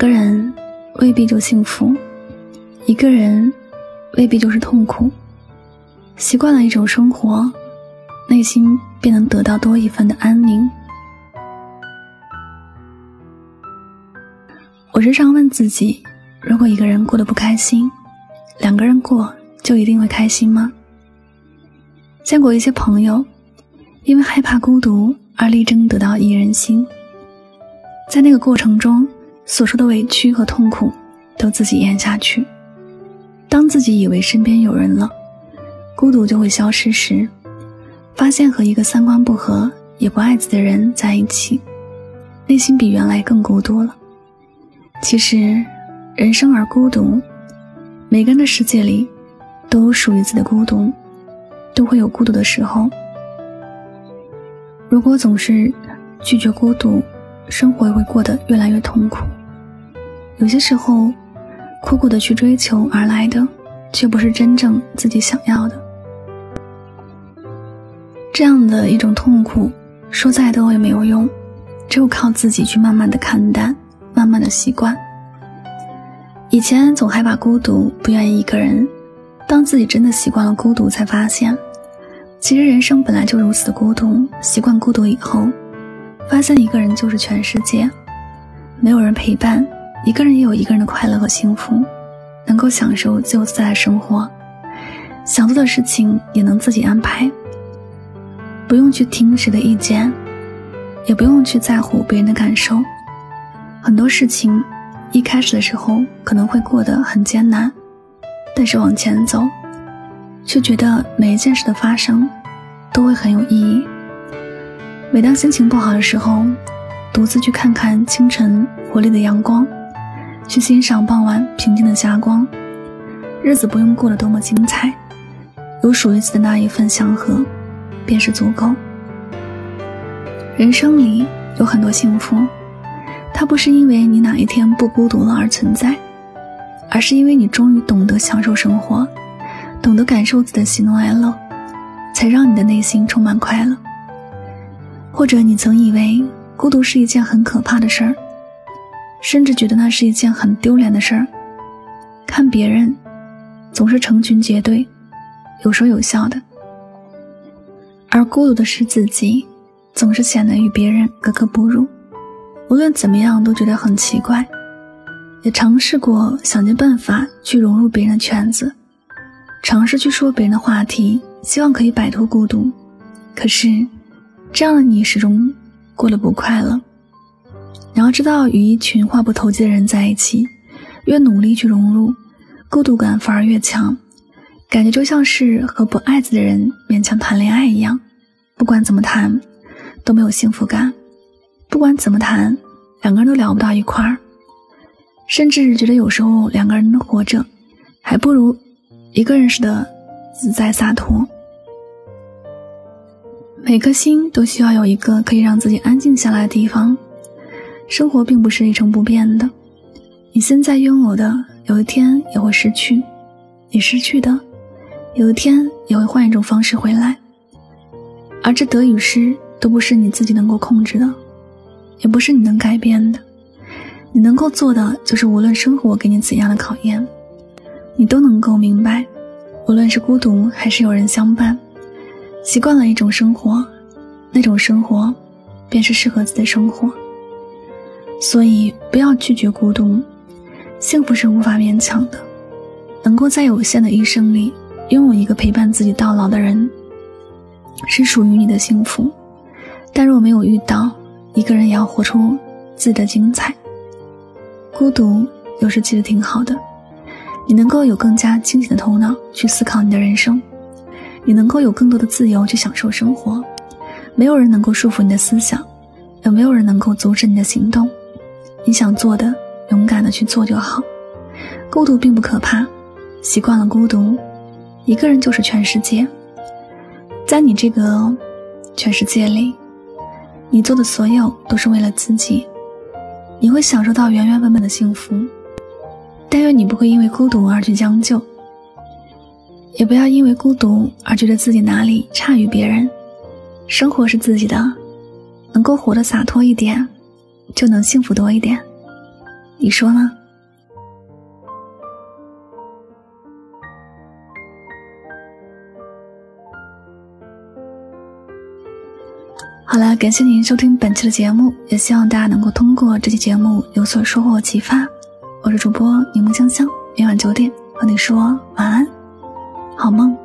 个人未必就幸福，一个人未必就是痛苦。习惯了一种生活，内心便能得到多一份的安宁。我时常问自己：如果一个人过得不开心，两个人过就一定会开心吗？见过一些朋友，因为害怕孤独而力争得到一人心，在那个过程中所受的委屈和痛苦都自己咽下去。当自己以为身边有人了，孤独就会消失时，发现和一个三观不合也不爱自己的人在一起，内心比原来更孤独了。其实，人生而孤独，每个人的世界里都有属于自己的孤独，都会有孤独的时候。如果总是拒绝孤独，生活会过得越来越痛苦。有些时候，苦苦的去追求而来的，却不是真正自己想要的。这样的一种痛苦，说再多也没有用，只有靠自己去慢慢的看淡。慢慢的习惯。以前总害怕孤独，不愿意一个人。当自己真的习惯了孤独，才发现，其实人生本来就如此的孤独。习惯孤独以后，发现一个人就是全世界，没有人陪伴，一个人也有一个人的快乐和幸福，能够享受自由自在的生活，想做的事情也能自己安排，不用去听谁的意见，也不用去在乎别人的感受。很多事情，一开始的时候可能会过得很艰难，但是往前走，却觉得每一件事的发生都会很有意义。每当心情不好的时候，独自去看看清晨活力的阳光，去欣赏傍晚平静的霞光，日子不用过得多么精彩，有属于自己的那一份祥和，便是足够。人生里有很多幸福。它不是因为你哪一天不孤独了而存在，而是因为你终于懂得享受生活，懂得感受自己的喜怒哀乐，才让你的内心充满快乐。或者你曾以为孤独是一件很可怕的事儿，甚至觉得那是一件很丢脸的事儿。看别人总是成群结队，有说有笑的，而孤独的是自己，总是显得与别人格格不入。无论怎么样都觉得很奇怪，也尝试过想尽办法去融入别人的圈子，尝试去说别人的话题，希望可以摆脱孤独。可是，这样的你始终过得不快乐。你要知道，与一群话不投机的人在一起，越努力去融入，孤独感反而越强，感觉就像是和不爱自己的人勉强谈恋爱一样，不管怎么谈，都没有幸福感。不管怎么谈，两个人都聊不到一块儿，甚至觉得有时候两个人活着，还不如一个人似的自在洒脱。每颗心都需要有一个可以让自己安静下来的地方。生活并不是一成不变的，你现在拥有的，有一天也会失去；你失去的，有一天也会换一种方式回来。而这得与失，都不是你自己能够控制的。也不是你能改变的，你能够做的就是，无论生活给你怎样的考验，你都能够明白，无论是孤独还是有人相伴，习惯了一种生活，那种生活，便是适合自己的生活。所以不要拒绝孤独，幸福是无法勉强的，能够在有限的一生里拥有一个陪伴自己到老的人，是属于你的幸福。但若没有遇到，一个人也要活出自己的精彩。孤独有时其实挺好的，你能够有更加清醒的头脑去思考你的人生，你能够有更多的自由去享受生活。没有人能够束缚你的思想，也没有人能够阻止你的行动。你想做的，勇敢的去做就好。孤独并不可怕，习惯了孤独，一个人就是全世界。在你这个全世界里。你做的所有都是为了自己，你会享受到原原本本的幸福。但愿你不会因为孤独而去将就，也不要因为孤独而觉得自己哪里差于别人。生活是自己的，能够活得洒脱一点，就能幸福多一点。你说呢？好了，感谢您收听本期的节目，也希望大家能够通过这期节目有所收获启发。我是主播柠檬香香，每晚九点和你说晚安，好梦。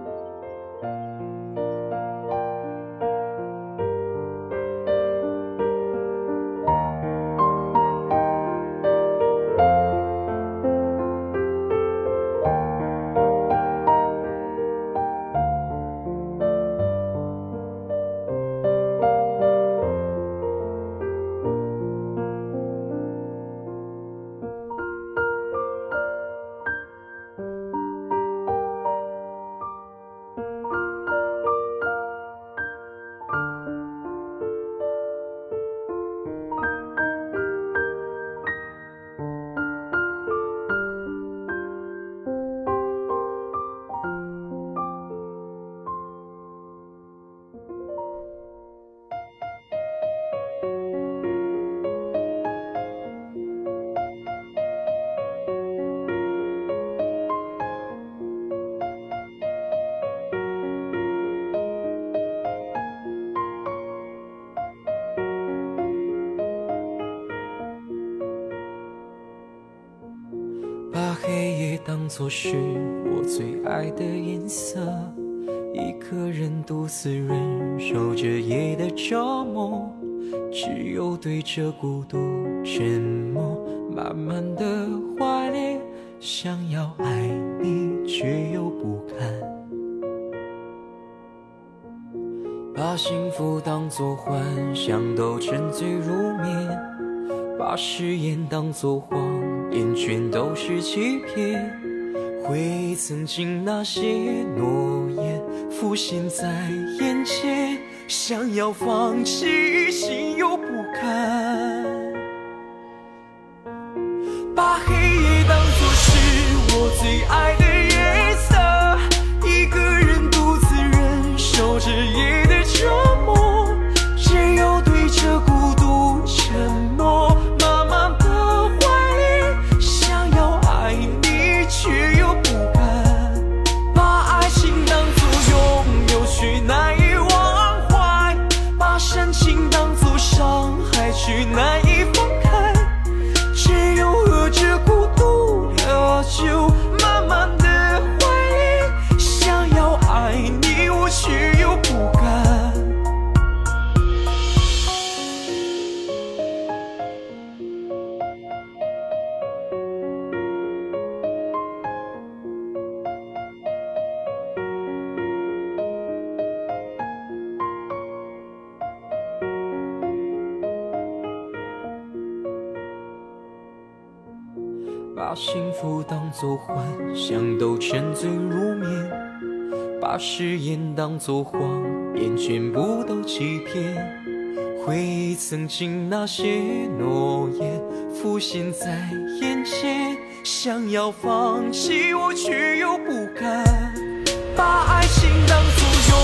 也当作是我最爱的颜色，一个人独自忍受着夜的折磨，只有对着孤独沉默，慢慢的怀念，想要爱你却又不敢，把幸福当作幻想都沉醉入眠，把誓言当作谎言全都是欺骗。回忆曾经那些诺言浮现在眼前，想要放弃，心又不甘。把黑夜当作是我最爱的。把幸福当作幻想都沉醉入眠把誓言当作谎言全部都欺骗。回忆曾经那些诺言浮现在眼前想要放弃我却又不敢。把爱情当作拥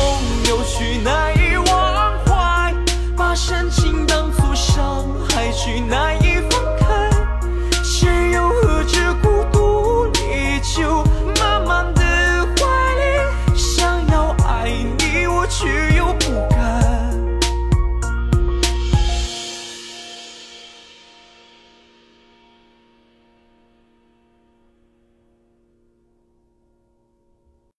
有却难以忘怀？把深情当作伤害却难以